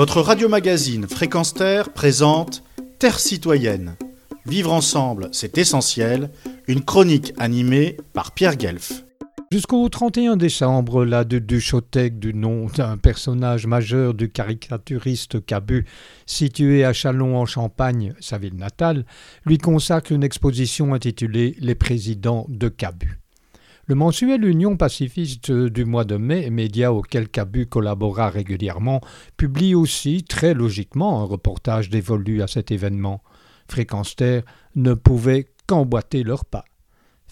Votre radio-magazine Fréquence Terre présente Terre citoyenne. Vivre ensemble, c'est essentiel. Une chronique animée par Pierre Guelf. Jusqu'au 31 décembre, la de du nom d'un personnage majeur du caricaturiste Cabu, situé à Châlons en Champagne, sa ville natale, lui consacre une exposition intitulée Les présidents de Cabu. Le mensuel Union pacifiste du mois de mai, média auquel Cabu collabora régulièrement, publie aussi, très logiquement, un reportage dévolu à cet événement. Fréquence ne pouvait qu'emboîter leurs pas.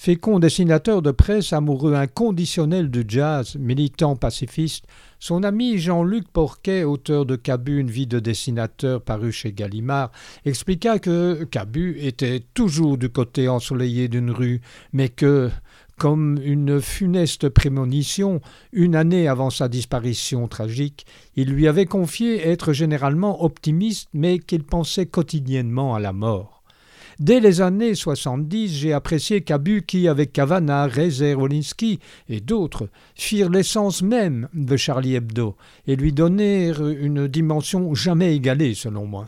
Fécond dessinateur de presse, amoureux inconditionnel du jazz, militant pacifiste, son ami Jean-Luc Porquet, auteur de Cabu, une vie de dessinateur paru chez Gallimard, expliqua que Cabu était toujours du côté ensoleillé d'une rue, mais que, comme une funeste prémonition, une année avant sa disparition tragique, il lui avait confié être généralement optimiste, mais qu'il pensait quotidiennement à la mort. Dès les années 70, j'ai apprécié Cabu qui, avec Cavana, Reiser, Wolinski et d'autres, firent l'essence même de Charlie Hebdo et lui donnèrent une dimension jamais égalée, selon moi.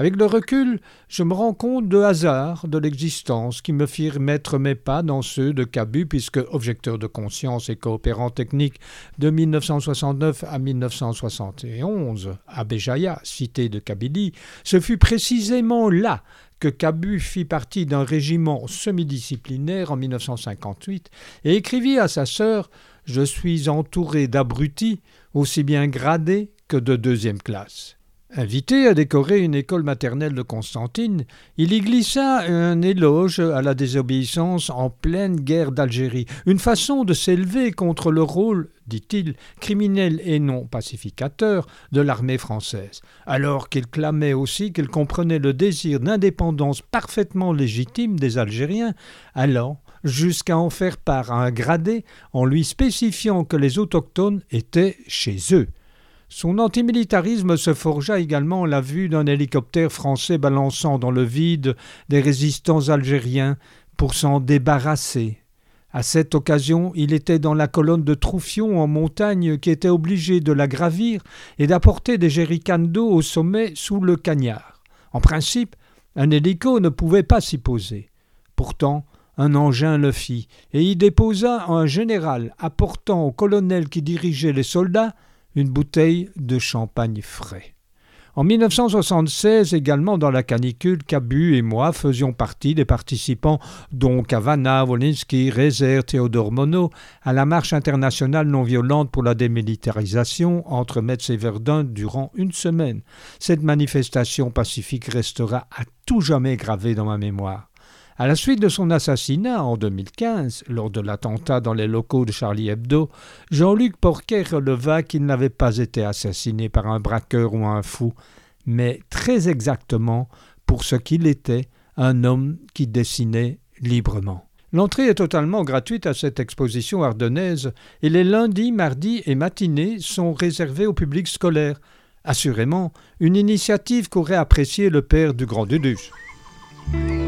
Avec le recul, je me rends compte de hasard de l'existence qui me firent mettre mes pas dans ceux de Cabu, puisque objecteur de conscience et coopérant technique de 1969 à 1971 à Béjaïa, cité de Kabylie, ce fut précisément là que Cabu fit partie d'un régiment semi-disciplinaire en 1958 et écrivit à sa sœur Je suis entouré d'abrutis, aussi bien gradés que de deuxième classe. Invité à décorer une école maternelle de Constantine, il y glissa un éloge à la désobéissance en pleine guerre d'Algérie, une façon de s'élever contre le rôle, dit-il, criminel et non pacificateur de l'armée française, alors qu'il clamait aussi qu'il comprenait le désir d'indépendance parfaitement légitime des Algériens, allant jusqu'à en faire part à un gradé en lui spécifiant que les autochtones étaient chez eux. Son antimilitarisme se forgea également la vue d'un hélicoptère français balançant dans le vide des résistants algériens pour s'en débarrasser. À cette occasion, il était dans la colonne de Troufion en montagne qui était obligé de la gravir et d'apporter des jerrycans d'eau au sommet sous le cagnard. En principe, un hélico ne pouvait pas s'y poser. Pourtant, un engin le fit, et y déposa un général apportant au colonel qui dirigeait les soldats une bouteille de champagne frais. En 1976, également dans la canicule, Cabu et moi faisions partie des participants, dont Cavana, Wolinski, Rezer, Théodore Monod, à la marche internationale non violente pour la démilitarisation entre Metz et Verdun durant une semaine. Cette manifestation pacifique restera à tout jamais gravée dans ma mémoire. À la suite de son assassinat en 2015, lors de l'attentat dans les locaux de Charlie Hebdo, Jean-Luc Porquet releva qu'il n'avait pas été assassiné par un braqueur ou un fou, mais très exactement pour ce qu'il était, un homme qui dessinait librement. L'entrée est totalement gratuite à cette exposition ardennaise et les lundis, mardis et matinées sont réservés au public scolaire. Assurément, une initiative qu'aurait apprécié le père du grand Duduche.